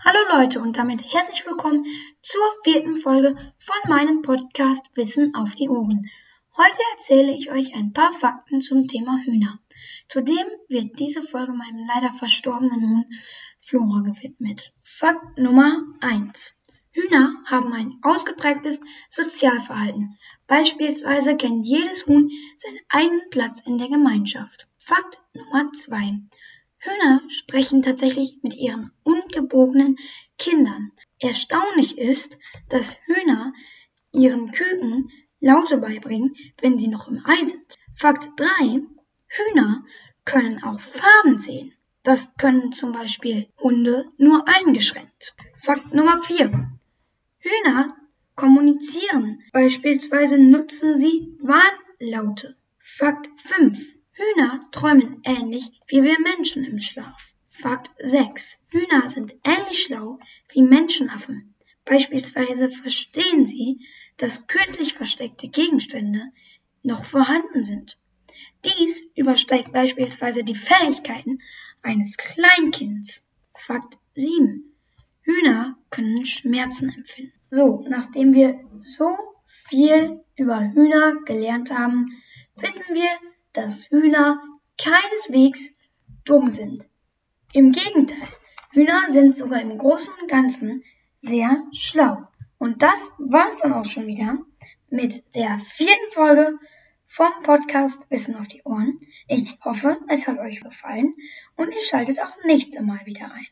Hallo Leute und damit herzlich willkommen zur vierten Folge von meinem Podcast Wissen auf die Ohren. Heute erzähle ich euch ein paar Fakten zum Thema Hühner. Zudem wird diese Folge meinem leider verstorbenen Huhn Flora gewidmet. Fakt Nummer 1. Hühner haben ein ausgeprägtes Sozialverhalten. Beispielsweise kennt jedes Huhn seinen eigenen Platz in der Gemeinschaft. Fakt Nummer 2. Hühner sprechen tatsächlich mit ihren ungeborenen Kindern. Erstaunlich ist, dass Hühner ihren Küken Laute beibringen, wenn sie noch im Ei sind. Fakt 3. Hühner können auch Farben sehen. Das können zum Beispiel Hunde nur eingeschränkt. Fakt Nummer 4. Hühner kommunizieren. Beispielsweise nutzen sie Warnlaute. Fakt 5. Hühner träumen ähnlich wie wir Menschen im Schlaf. Fakt 6. Hühner sind ähnlich schlau wie Menschenaffen. Beispielsweise verstehen sie, dass kürzlich versteckte Gegenstände noch vorhanden sind. Dies übersteigt beispielsweise die Fähigkeiten eines Kleinkinds. Fakt 7. Hühner können Schmerzen empfinden. So, nachdem wir so viel über Hühner gelernt haben, wissen wir, dass Hühner keineswegs dumm sind. Im Gegenteil, Hühner sind sogar im Großen und Ganzen sehr schlau. Und das war's dann auch schon wieder mit der vierten Folge vom Podcast Wissen auf die Ohren. Ich hoffe, es hat euch gefallen und ihr schaltet auch nächste Mal wieder ein.